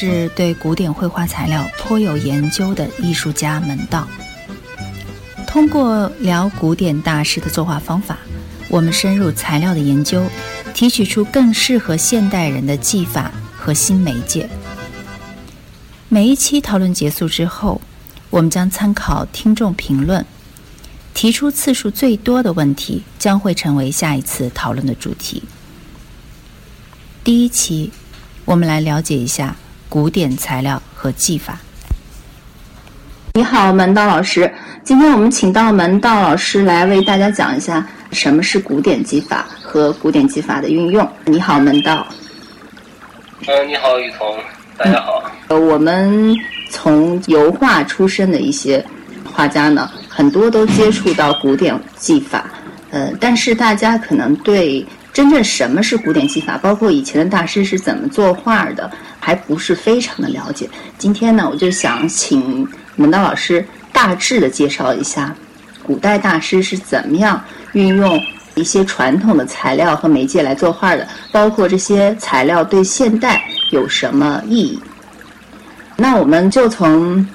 是对古典绘画材料颇有研究的艺术家门道。通过聊古典大师的作画方法，我们深入材料的研究，提取出更适合现代人的技法和新媒介。每一期讨论结束之后，我们将参考听众评论，提出次数最多的问题将会成为下一次讨论的主题。第一期。我们来了解一下古典材料和技法。你好，门道老师。今天我们请到门道老师来为大家讲一下什么是古典技法和古典技法的运用。你好，门道。嗯，你好，雨桐。大家好。呃，我们从油画出身的一些画家呢，很多都接触到古典技法。呃，但是大家可能对。真正什么是古典技法，包括以前的大师是怎么作画的，还不是非常的了解。今天呢，我就想请门道老师大致的介绍一下，古代大师是怎么样运用一些传统的材料和媒介来作画的，包括这些材料对现代有什么意义。那我们就从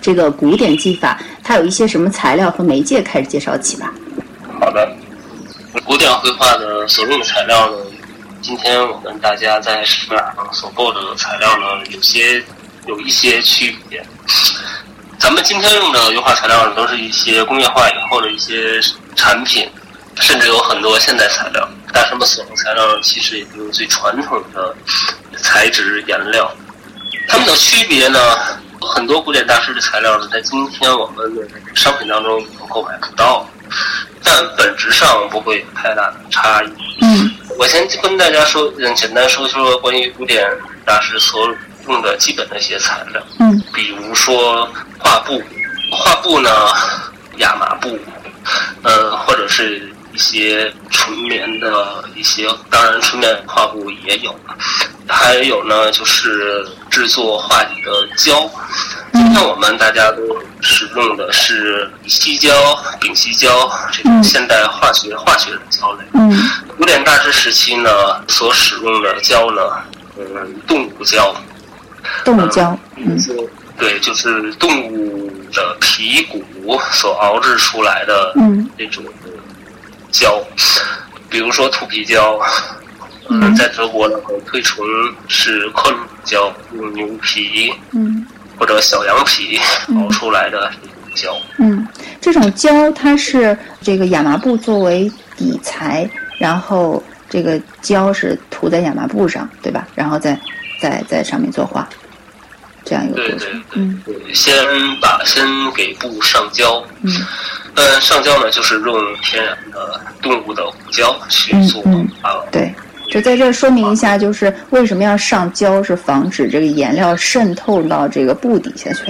这个古典技法，它有一些什么材料和媒介开始介绍起吧。好的。古典绘画的所用的材料呢，今天我们大家在市面上所购的材料呢，有些有一些区别。咱们今天用的油画材料呢，都是一些工业化以后的一些产品，甚至有很多现代材料。但是，我们所用材料其实也就是最传统的材质颜料。它们的区别呢，很多古典大师的材料呢，在今天我们的商品当中已经购买不到。但本质上不会有太大的差异。嗯，我先跟大家说，嗯，简单说说关于古典大师所用的基本的一些材料。嗯，比如说画布，画布呢，亚麻布，呃，或者是一些纯棉的一些，当然纯棉画布也有。还有呢，就是制作画底的胶。今天我们大家都使用的是锡胶、丙烯胶这种现代化学化学的胶类。嗯。古典大师时期呢，所使用的胶呢，嗯，动物胶。动物胶。嗯。对，就是动物的皮骨所熬制出来的那种胶，比如说土皮胶。嗯，在德国呢，推崇是克鲁胶，用牛皮，嗯，或者小羊皮熬出来的胶。嗯，这种胶它是这个亚麻布作为底材，然后这个胶是涂在亚麻布上，对吧？然后再在在上面作画，这样一个过程。嗯，先把先给布上胶。嗯，呃，上胶呢，就是用天然的动物的骨胶去做啊。对。就在这说明一下，就是为什么要上胶，是防止这个颜料渗透到这个布底下去，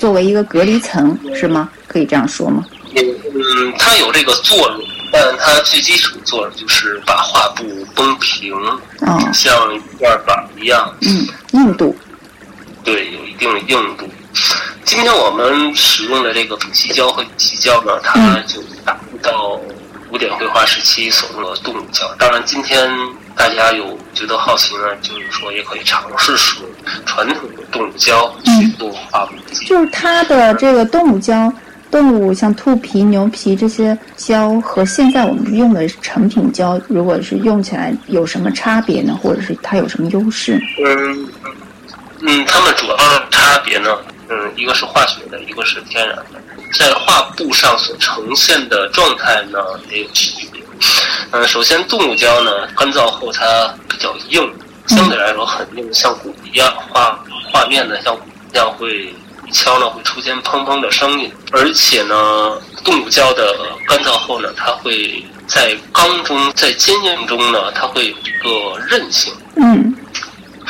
作为一个隔离层，是吗？可以这样说吗？嗯，它有这个作用，但它最基础的作用就是把画布绷平，像一块板一样。嗯，硬度。对，有一定的硬度。今天我们使用的这个丙烯胶和烯胶呢，它就达不到古典绘画时期所用的动物胶。当然，今天。大家有觉得好奇呢，就是说也可以尝试使用传统的动物胶去做画布。就是它的这个动物胶，动物像兔皮、牛皮这些胶和现在我们用的成品胶，如果是用起来有什么差别呢？或者是它有什么优势？嗯嗯，它们主要的差别呢，嗯，一个是化学的，一个是天然的，在画布上所呈现的状态呢也有区别。嗯，首先动物胶呢，干燥后它比较硬，相对来说很硬，像骨一样，画画面呢像鼓一样会敲呢会出现砰砰的声音，而且呢，动物胶的干燥后呢，它会在钢中在坚硬中呢，它会有一个韧性，嗯，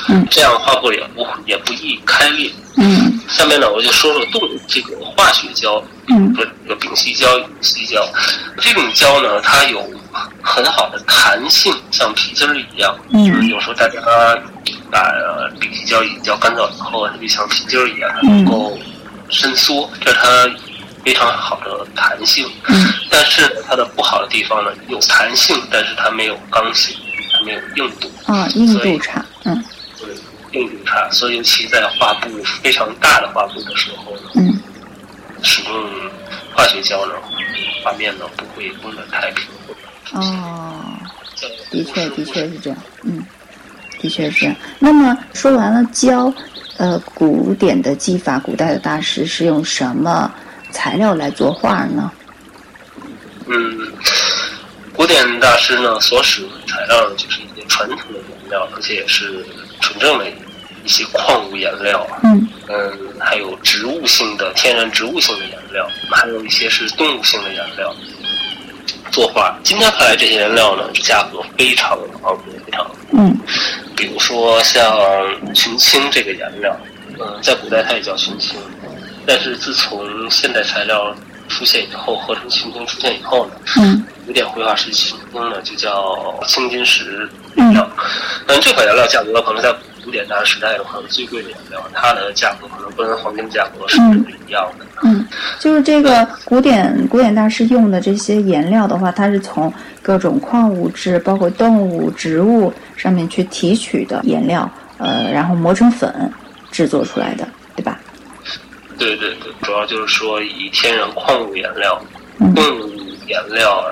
嗯，这样画布也不也不易开裂，嗯，下面呢我就说说动这个化学胶，嗯，这个丙烯胶、乙烯胶，这种胶呢，它有。很好的弹性，像皮筋儿一样。嗯，有时候大家把丙烯胶已胶干燥以后，它就像皮筋儿一样，能够伸缩，这是它非常好的弹性。嗯，但是它的不好的地方呢，有弹性，但是它没有刚性，它没有硬度。啊，硬度差。嗯，对，并不差，所以尤其在画布非常大的画布的时候呢，嗯使用化学胶呢，画面呢不会崩得太平。哦，的确的确是这样，嗯，的确是这样。那么说完了胶，呃，古典的技法，古代的大师是用什么材料来作画呢？嗯，古典大师呢所使用的材料呢，就是一些传统的颜料，而且也是纯正的一些矿物颜料。嗯嗯，还有植物性的、天然植物性的颜料，还有一些是动物性的颜料。作画，今天看来这些颜料呢，价格非常昂贵，非常。嗯比如说像群青这个颜料，嗯，在古代它也叫群青，但是自从现代材料出现以后，合成群青出现以后呢，嗯古典绘画时期群青呢就叫青金石颜料。嗯，这款颜料价格可能在古典大师时代的可能最贵的颜料，它的价格可能跟黄金价格是不一样的。嗯，就是这个古典古典大师用的这些颜料的话，它是从各种矿物质，包括动物、植物上面去提取的颜料，呃，然后磨成粉制作出来的，对吧？对对对，主要就是说以天然矿物颜料、嗯动物颜料，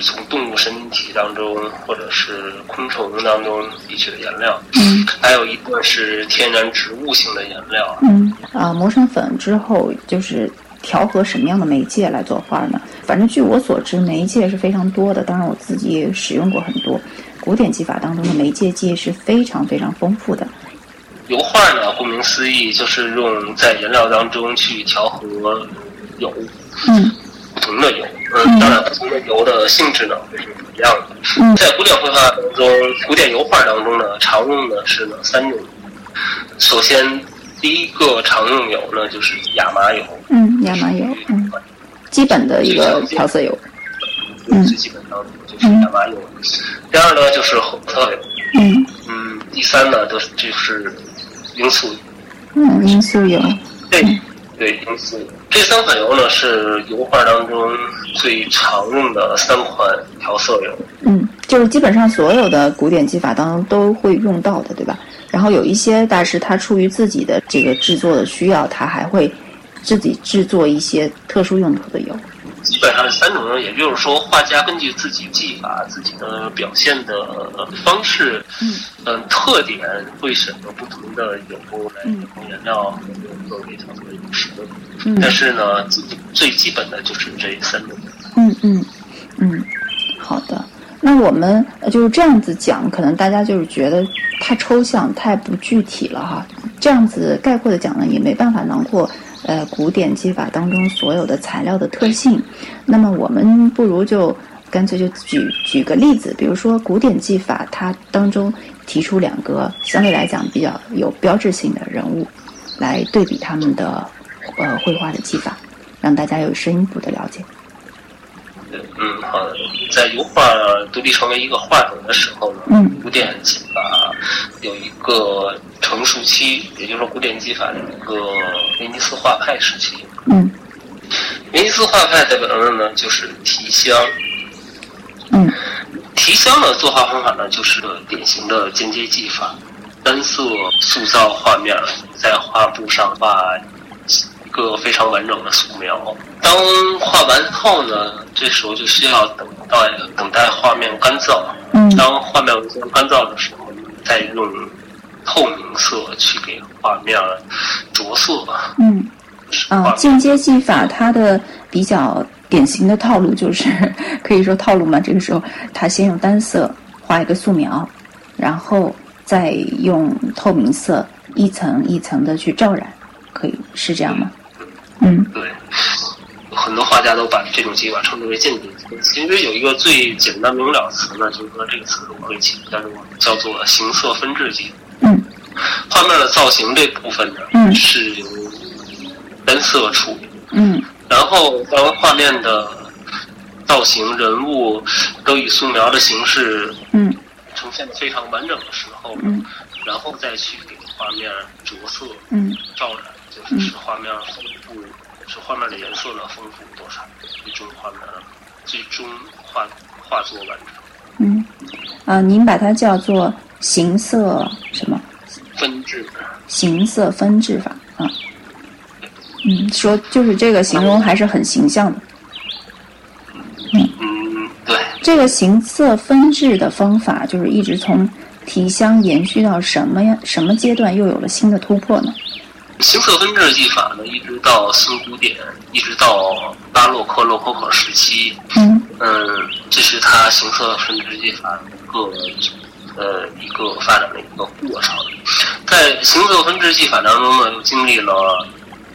从动物身体当中或者是昆虫当中提取的颜料，嗯还有一部分是天然植物性的颜料。嗯啊，磨成粉之后就是调和什么样的媒介来做画呢？反正据我所知，媒介是非常多的。当然，我自己也使用过很多。古典技法当中的媒介技是非常非常丰富的。油画呢，顾名思义就是用在颜料当中去调和油，嗯不同的油。嗯，当然不同的油的性质呢也是不一样的。嗯在古典绘画当中，古典油画当中呢，常用的是呢三种油。首先，第一个常用油呢就是亚麻油，嗯，亚麻油，嗯，基本的一个调色油。嗯最基本的就是亚麻油。第二呢就是红色油，嗯嗯，第三呢就是就是罂粟油。嗯，罂粟油。对对，罂粟油。这三款油呢是油画当中最常用的三款调色油。嗯，就是基本上所有的古典技法当中都会用到的，对吧？然后有一些大师他出于自己的这个制作的需要，他还会自己制作一些特殊用途的油。基本上是三种人，也就是说，画家根据自己技法、自己的表现的方式，嗯嗯，特点会选择不同的油来嗯用颜料和作为调色油使用。嗯但是呢，最最基本的就是这三种。嗯嗯嗯，好的。那我们呃就是这样子讲，可能大家就是觉得太抽象、太不具体了哈。这样子概括的讲呢，也没办法囊括呃古典技法当中所有的材料的特性。那么我们不如就干脆就举举个例子，比如说古典技法，它当中提出两个相对来讲比较有标志性的人物，来对比他们的呃绘画的技法，让大家有深一步的了解。对，嗯，好的。在油画独立成为一个画种的时候呢，嗯古典技法有一个成熟期，也就是说，古典技法的一个威尼斯画派时期。嗯威尼斯画派代表的呢就是提香，嗯提香的作画方法呢就是典型的间接技法，单色塑造画面，在画布上画一个非常完整的素描。当画完后呢，这时候就需要等待等待画面干燥。嗯当画面完全干燥的时候，再用透明色去给画面着色。嗯啊，间接技法它的比较典型的套路就是，可以说套路嘛。这个时候，它先用单色画一个素描，然后再用透明色一层一层的去照染，可以是这样吗？嗯对，很多画家都把这种技法称之为间接技。其实有一个最简单明了的词呢，就是说这个词我会起叫做叫做形色分制技。嗯。画面的造型这部分呢，嗯。是由单色处理，嗯。然后当画面的造型、人物都以素描的形式嗯。呈现的非常完整的时候呢，嗯。然后再去给画面着色、嗯。照染，就是使画面丰富，使画面的颜色呢丰富多少，最终画面最终画画作完成。嗯，啊，您把它叫做形色什么？分制，形色分制法啊。嗯，说就是这个形容还是很形象的。嗯，对。这个形色分制的方法，就是一直从提香延续到什么呀？什么阶段又有了新的突破呢？形色分制技法呢，一直到新古典，一直到巴洛克、洛可可时期。嗯。嗯，这是它形色分制技法一个呃一个发展的一个过程。在形色分制技法当中呢，又经历了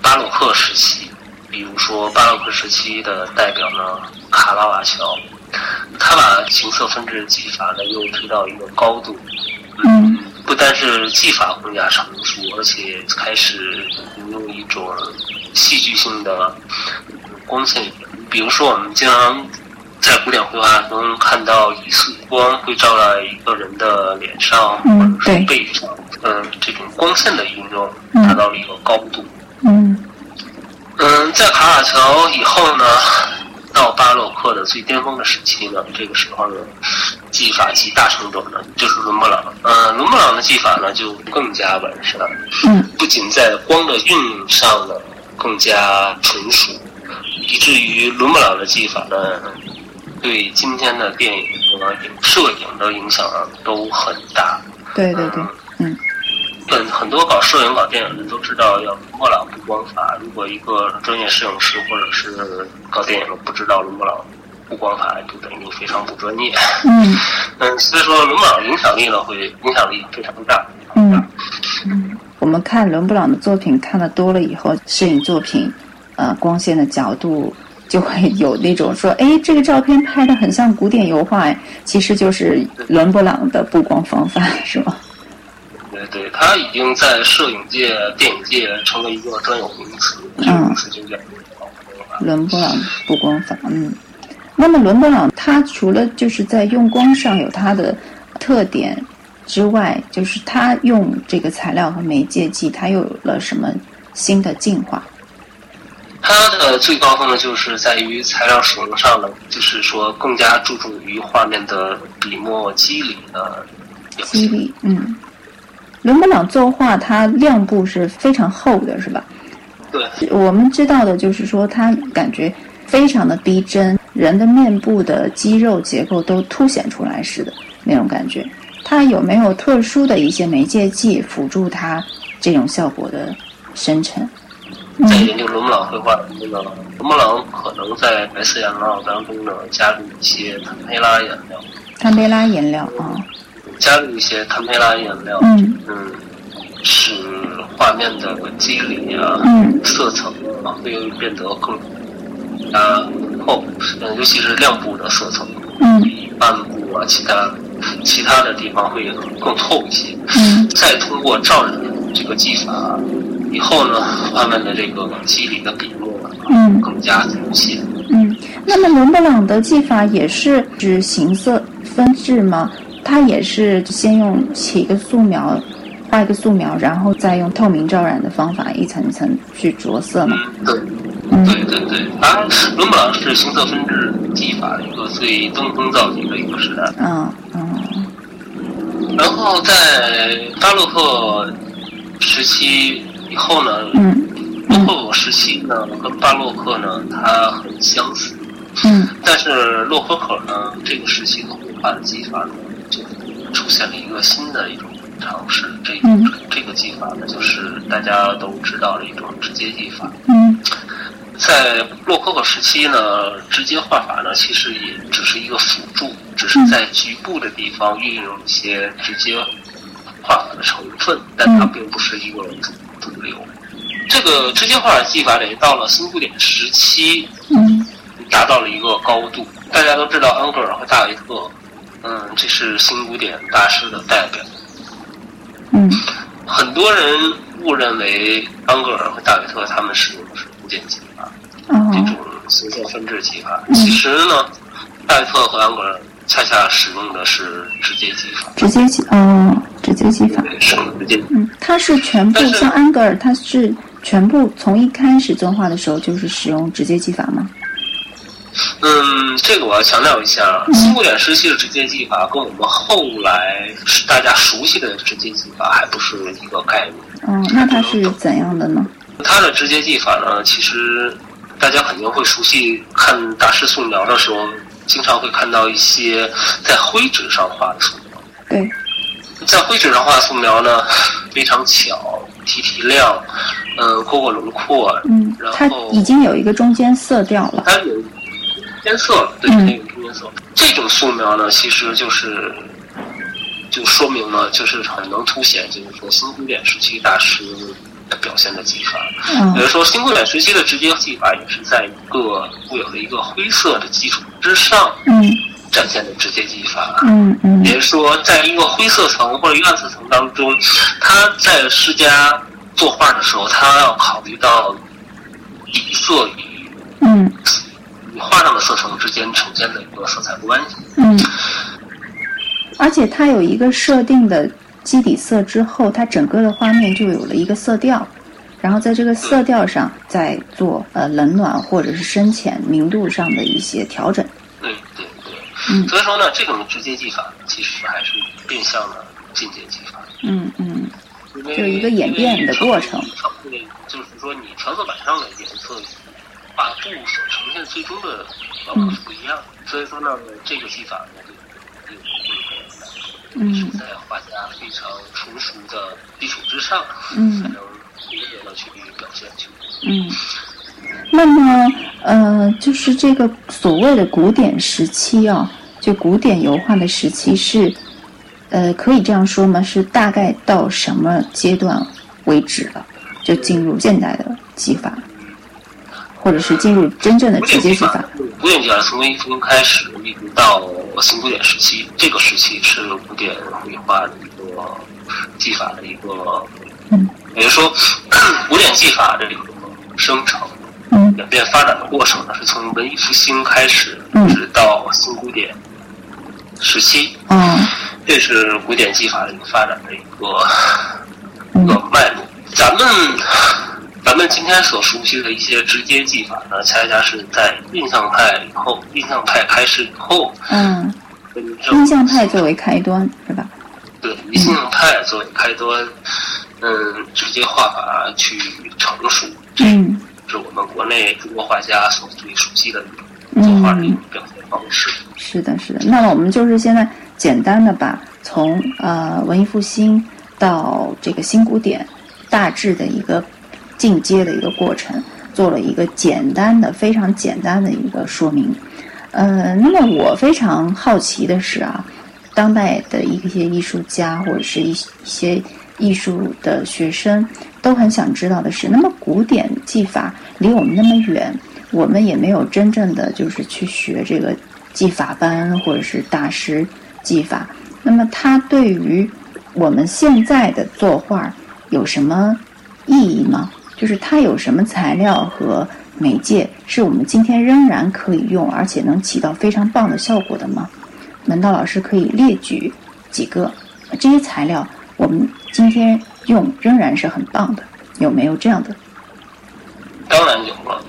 巴洛克时期，比如说巴洛克时期的代表呢，卡拉瓦乔，他把形色分制技法呢又推到一个高度。嗯。不单是技法更加成熟，而且开始引用一种戏剧性的光线。比如说，我们经常在古典绘画中看到一束光会照在一个人的脸上或者是背上，嗯，这种光线的应用达到了一个高度。嗯，嗯，在卡卡乔以后呢？到巴洛克的最巅峰的时期呢，这个时候呢，技法集大成者呢，就是伦勃朗。呃，伦勃朗的技法呢，就更加完善。嗯。不仅在光的运用上呢，更加纯熟，以至于伦勃朗的技法呢，对今天的电影和摄影的影响都很大。对对对，嗯。很很多搞摄影、搞电影的都知道要伦勃朗布光法。如果一个专业摄影师或者是搞电影的不知道伦勃朗布光法，就等于非常不专业。嗯 嗯，所以说伦勃朗影响力呢，会影响力非常大。嗯嗯，我们看伦勃朗的作品看的多了以后，摄影作品，呃，光线的角度就会 有那种说，哎，这个照片拍的很像古典油画，其实就是伦勃朗的布光方法，是吗？对，他已经在摄影界、电影界成为一个专有名词，这个名词就叫伦勃朗布光法。嗯，那么伦勃朗他除了就是在用光上有他的特点之外，就是他用这个材料和媒介剂，他又有了什么新的进化？他的最高峰呢，就是在于材料使用上呢，就是说更加注重于画面的笔墨肌理的肌理，嗯。伦勃朗作画，它亮部是非常厚的，是吧？对。我们知道的就是说，它感觉非常的逼真，人的面部的肌肉结构都凸显出来似的那种感觉。它有没有特殊的一些媒介剂辅助它这种效果的生成？在研究伦勃朗绘画的那个，伦勃朗可能在白色颜料当中呢加入一些坦佩拉颜料。坦佩拉颜料啊。加入一些坦培拉颜料，嗯，使画面的肌理啊、嗯、色层啊会变得更加厚，嗯，尤其是亮部的色层，嗯，比暗部啊其他其他的地方会更透一些。嗯，再通过照染这个技法以后呢，画面的这个肌理的笔墨嗯更加明显。嗯，那么伦勃朗的技法也是指形色分制吗？它也是先用起一个素描，画一个素描，然后再用透明照染的方法一层一层去着色嘛。对，对对对，啊，伦勃朗是形色分制技法一个最登峰造极的一个时代。嗯嗯。然后在巴洛克时期以后呢，嗯，洛可可时期呢跟巴洛克呢它很相似。嗯。但是洛可可呢这个时期的绘画的技法呢。就出现了一个新的一种尝试，这这个技法呢，就是大家都知道的一种直接技法。嗯，在洛可可时期呢，直接画法呢，其实也只是一个辅助，只是在局部的地方运用一些直接画法的成分，但它并不是一个主主流。这个直接画法技法得到了新古典时期，嗯，达到了一个高度。大家都知道安格尔和大维特。嗯，这是新古典大师的代表。嗯，很多人误认为安格尔和大卫特他们使用的是古典技法，这种形色分制技法。其实呢，大卫特和安格尔恰恰使用的是直接技法。直接技，哦，直接技法。是直接。嗯，他是全部像安格尔，他是全部从一开始作画的时候就是使用直接技法吗？嗯，这个我要强调一下，新古典时期的直接技法跟我们后来大家熟悉的直接技法还不是一个概念。嗯，那它是怎样的呢？它的直接技法呢，其实大家肯定会熟悉，看大师素描的时候，经常会看到一些在灰纸上画的素描。对，在灰纸上画素描呢，非常巧，提提亮，嗯，勾勾轮廓，嗯，然它后已经有一个中间色调了。它有间色了，对，嗯它有中间色。这种素描呢，其实就是就说明了，就是很能凸显，就是说新古典时期大师的表现的技法。嗯比如说，新古典时期的直接技法也是在一个固有的一个灰色的基础之上嗯展现的直接技法。嗯嗯也就是说，在一个灰色层或者一个暗色层当中，他在施加作画的时候，他要考虑到底色与嗯与画上的色层之间呈现的一个色彩关系。嗯，而且它有一个设定的基底色之后，它整个的画面就有了一个色调，然后在这个色调上再做呃冷暖或者是深浅明度上的一些调整。对对对，嗯所以说呢，这种直接技法其实还是变相的进阶技法，嗯嗯就一个演变的过程。就是说，你调色板上的颜色与画布所呈现最终的往往是不一样的。所以说呢，这个技法呢，就有这个是嗯在画家非常成熟的基础之上，才嗯能灵活的去表现去。嗯。那么呃，就是这个所谓的古典时期啊，就古典油画的时期是，呃，可以这样说吗？是大概到什么阶段为止了？就进入现代的技法，或者是进入真正的古直接技法。古典技法从文艺复兴开始，一直到新古典时期，这个时期是古典绘画的一个技法的一个，嗯，也就是说，古典技法的这个生成、嗯。演变发展的过程呢，是从文艺复兴开始，嗯。直到新古典时期，嗯这是古典技法的一个发展的一个嗯。一个脉络。咱们咱们今天所熟悉的一些直接技法呢，恰恰是在印象派以后，印象派开始以后，嗯，印象派作为开端是吧？对印象派作为开端，嗯，直接画法去成熟，嗯是我们国内中国画家所最熟悉的作画的一种表现方式。是的，是的。那么我们就是现在简单的把从呃文艺复兴到这个新古典大致的一个进阶的一个过程，做了一个简单的、非常简单的一个说明。呃，那么我非常好奇的是啊，当代的一些艺术家或者是一些艺术的学生都很想知道的是，那么古典技法离我们那么远，我们也没有真正的就是去学这个技法班或者是大师技法，那么它对于我们现在的作画有什么意义吗？就是它有什么材料和媒介是我们今天仍然可以用，而且能起到非常棒的效果的吗？门道老师可以列举几个这些材料，我们今天用仍然是很棒的，有没有这样的？当然有了。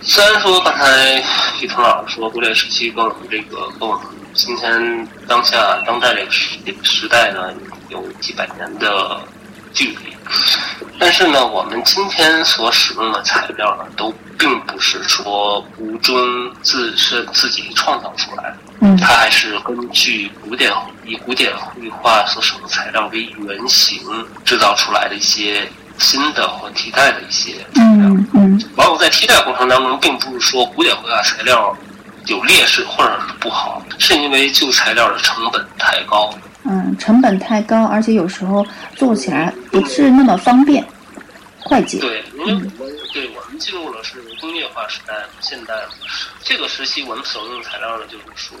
虽然说刚才于腾老师说古典时期跟我们这个跟我们今天当下当代这个时时代呢有几百年的距离，但是呢，我们今天所使用的材料呢，都并不是说吴中自身自己创造出来的，嗯它还是根据古典以古典绘画所使用的材料为原型制造出来的一些新的或替代的一些材料。嗯嗯往往在替代过程当中，并不是说古典绘画材料有劣势或者是不好，是因为旧材料的成本太高。嗯，成本太高，而且有时候做起来不是那么方便、快捷。对，因为我们对我们进入了是工业化时代，现代了。这个时期我们所用的材料呢，就是说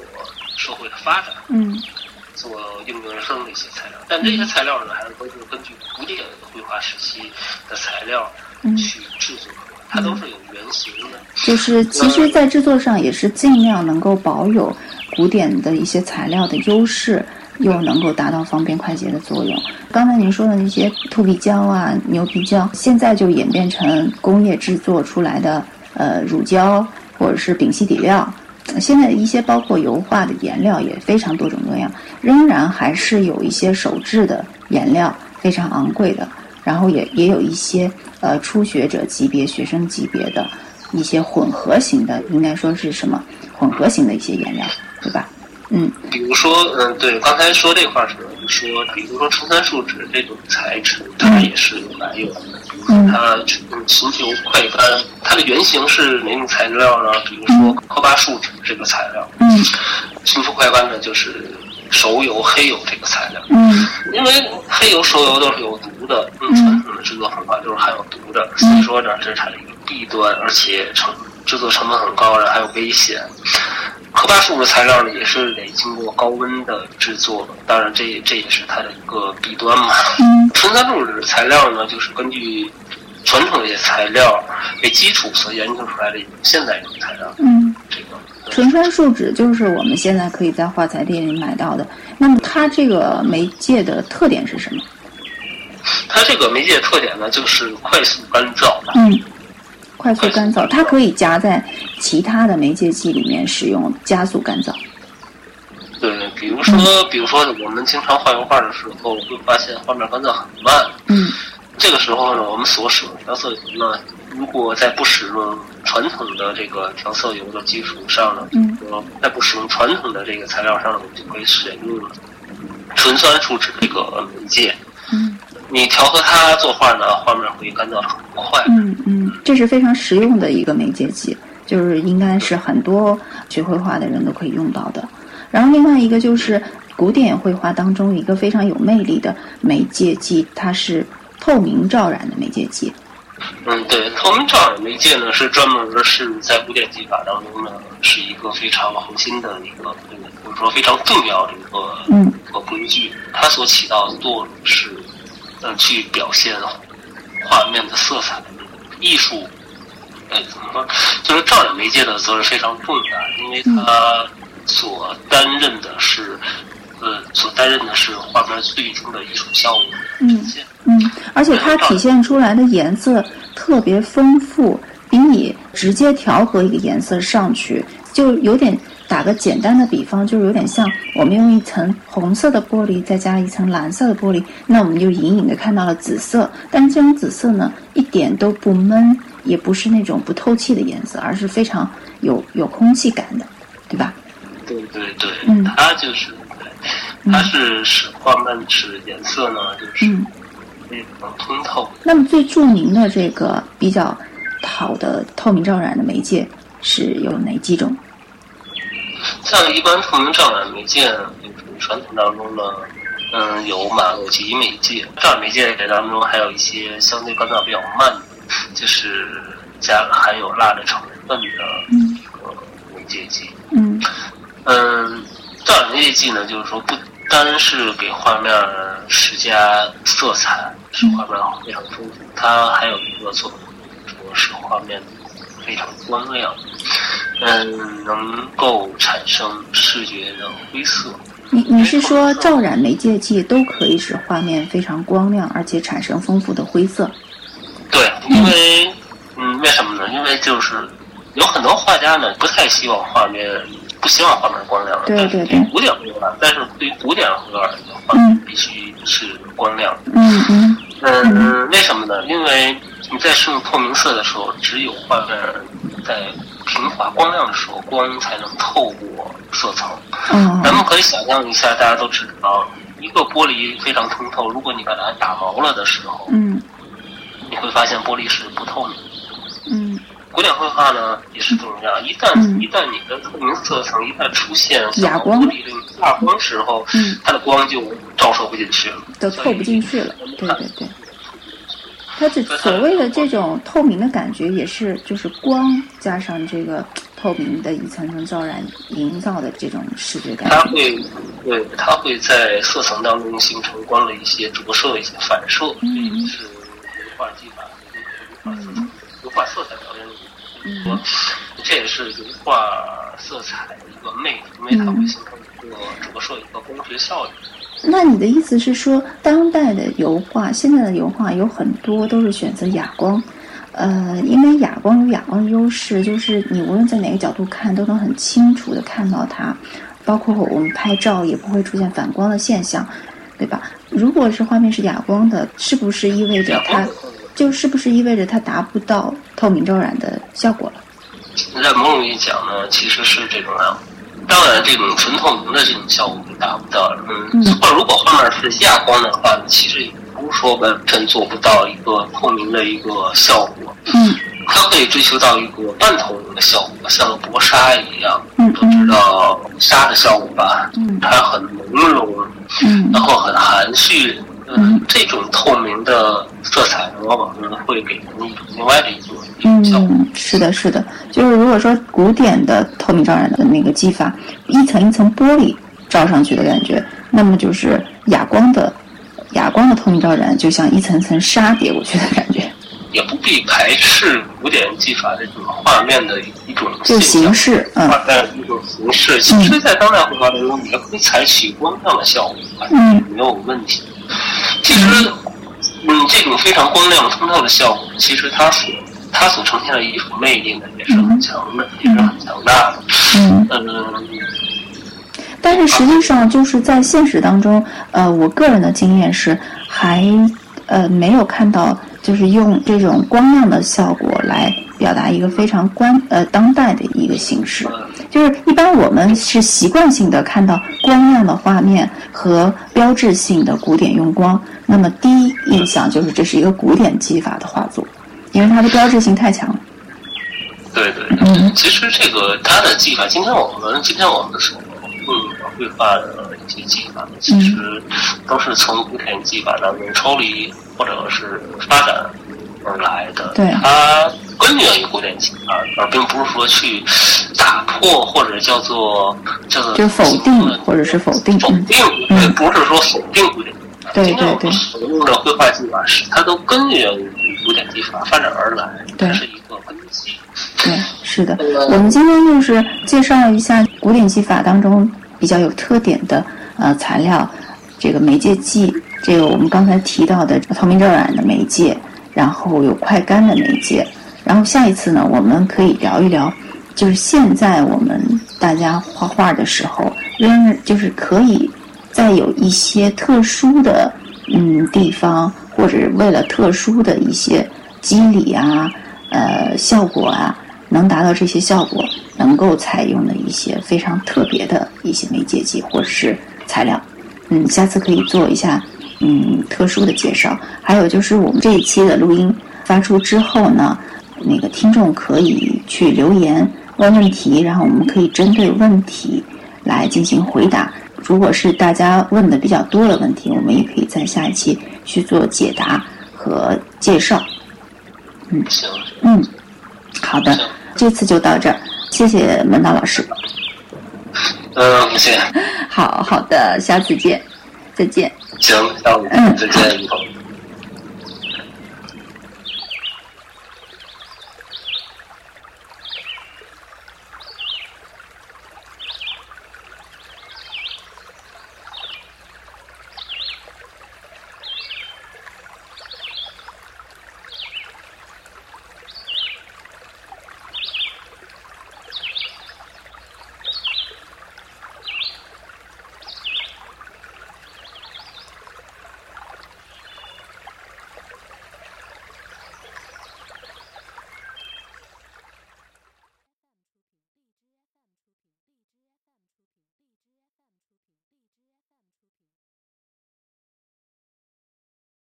社会的发展嗯做应运而生的一些材料，但这些材料呢，还是都是根据古典绘画时期的材料嗯，去制作的，它都是有原型的。就是其实，在制作上也是尽量能够保有古典的一些材料的优势，又能够达到方便快捷的作用。刚才您说的那些兔皮胶啊、牛皮胶，现在就演变成工业制作出来的呃乳胶，或者是丙烯底料。现在的一些包括油画的颜料也非常多种多样，仍然还是有一些手制的颜料非常昂贵的，然后也也有一些呃初学者级别、学生级别的一些混合型的，应该说是什么混合型的一些颜料，对吧？嗯，比如说，嗯，对，刚才说这块儿是说，比如说纯三树脂这种材质，它也是有来源的。嗯，它寻求快干，它的原型是哪种材料呢？比如说科巴树脂这个材料。嗯，寻求快干呢，就是熟油、黑油这个材料。嗯，因为黑油、熟油都是有毒的，嗯，传统的制作方法就是含有毒的，所以说呢，这是它的一个弊端，而且成制作成本很高，然后还有危险。科巴树脂材料呢，也是得经过高温的制作，当然这这也是它的一个弊端嘛。嗯，纯酸树脂材料呢，就是根据传统的一些材料为基础所研究出来的一种现代种材料。嗯，这个纯酸树脂就是我们现在可以在画材店里买到的。那么它这个媒介的特点是什么？它这个媒介特点呢，就是快速干燥。嗯，快速干燥，它可以夹在其他的媒介剂里面使用，加速干燥。对，比如说，比如说我们经常画油画的时候，会发现画面干燥很慢。嗯，这个时候呢，我们所使用的调色油呢，如果在不使用传统的这个调色油的基础上呢，嗯，呃，在不使用传统的这个材料上呢，我们就可以选用纯酸树脂这个媒介。嗯你调和它作画呢，画面会干燥很快。嗯嗯，这是非常实用的一个媒介剂，就是应该是很多学绘画的人都可以用到的。然后另外一个就是古典绘画当中一个非常有魅力的媒介剂，它是透明照染的媒介剂。嗯，对，透明照染媒介呢是专门是在古典技法当中呢是一个非常核心的一个，或者说非常重要的一个嗯一个工具。它所起到的作用是，呃，去表现画面的色彩艺术。哎，怎么说？就是照染媒介的责任非常重大，因为它所担任的是，呃，所担任的是画面最终的艺术效果嗯。嗯，而且它体现出来的颜色特别丰富，比你直接调和一个颜色上去，就有点打个简单的比方，就是有点像我们用一层红色的玻璃再加一层蓝色的玻璃，那我们就隐隐的看到了紫色。但是这种紫色呢，一点都不闷，也不是那种不透气的颜色，而是非常有有空气感的，对吧？对对对，嗯它就是，对它是使画面使颜色呢，就是嗯。非常通透。那么最著名的这个比较好的透明罩染的媒介是有哪几种？像一般透明罩染媒介，就是传统当中呢，嗯，有马洛吉媒介。罩染媒介当中还有一些相对干燥比较慢的，就是加含有蜡的成分的嗯一个媒介剂。嗯嗯，照染媒介剂呢，就是说不单是给画面施加色彩，使画面非常丰富，它还有一个作用，说使画面非常光亮，嗯，能够产生视觉的灰色。你你是说照染媒介剂都可以使画面非常光亮，而且产生丰富的灰色？对，因为嗯，为什么呢？因为就是有很多画家呢，不太希望画面，不希望画面光亮的。对对对但是对于古典绘画，但是对于古典绘画来讲，画面必须是光亮的。嗯嗯嗯，为什么呢？因为你在使用透明色的时候，只有画面在平滑光亮的时候，光才能透过色层。嗯咱们可以想象一下，大家都知道，一个玻璃非常通透，如果你把它打毛了的时候，嗯你会发现玻璃是不透明的。嗯古典绘画呢也是这样，一旦、嗯。一旦你的透明色层一旦出现哑光。哑光时候，嗯。它的光就照射不进去了，都透不进去了。对对对，它这所谓的这种透明的感觉，也是就是光加上这个透明的一层层照染营造的这种视觉感觉。它会对它会在色层当中形成光的一些折射、一些反射，嗯。是绘画技法、油画色彩表现的一个，这也是油画色彩的一个魅力，因为它会形成一个折射、一个光学效应。那你的意思是说，当代的油画，现在的油画有很多都是选择哑光，呃，因为哑光有哑光的优势，就是你无论在哪个角度看，都能很清楚的看到它，包括我们拍照也不会出现反光的现象，对吧？如果是画面是哑光的，是不是意味着它，就是不是意味着它达不到透明照染的效果了？在某种意义讲呢，其实是这种样。当然，这种纯透明的这种效果达不到。嗯，或如果画面是亚光的话，其实也不是说完全做不到一个透明的一个效果。嗯，它可以追求到一个半透明的效果，像薄纱一样。嗯都知道纱的效果吧？嗯，它很朦胧，嗯，然后很含蓄。嗯，这种透明的色彩呢，往往呢会给人一种另外的一种。嗯，是的，是的，就是如果说古典的透明照染的那个技法，一层一层玻璃照上去的感觉，那么就是哑光的哑光的透明照染，就像一层层纱叠过去的感觉。也不必排斥古典技法这种画面的一种就形式，嗯，画面一种形式。其实，在当代绘画当中，也可以采取光亮的效果，嗯，没有问题。其实，嗯，这种非常光亮通透的效果，其实它所它所呈现的艺术魅力呢，也是很强的，也是很强大的。嗯嗯。但是实际上，就是在现实当中，呃，我个人的经验是，还呃没有看到，就是用这种光亮的效果来表达一个非常关呃当代的一个形式。就是一般我们是习惯性的看到光亮的画面和标志性的古典用光，那么第一印象就是这是一个古典技法的画作，因为它的标志性太强了。对对嗯，其实这个它的技法，今天我们今天我们所嗯绘画的一些技法，其实都是从古典技法当中抽离或者是发展而来的。对，它根源于古典技法，而并不是说去打破或者叫做叫做就否定或者是否定否定，嗯，不是说否定古典技法。对对对，所用的绘画技法是它都根源于古典技法发展而来，对，是一个根基。对，是的。我们今天就是介绍一下古典技法当中比较有特点的呃材料，这个媒介剂，这个我们刚才提到的透明照染的媒介，然后有快干的媒介，然后下一次呢，我们可以聊一聊，就是现在我们大家画画的时候，仍然就是可以再有一些特殊的嗯地方，或者为了特殊的一些肌理啊。呃，效果啊，能达到这些效果，能够采用的一些非常特别的一些媒介剂或者是材料，嗯，下次可以做一下嗯特殊的介绍。还有就是我们这一期的录音发出之后呢，那个听众可以去留言问问题，然后我们可以针对问题来进行回答。如果是大家问的比较多的问题，我们也可以在下一期去做解答和介绍。嗯，行。嗯，好的，这次就到这儿，谢谢门道老师。嗯，不谢。好好的，下次见，再见。行，下次嗯，再见。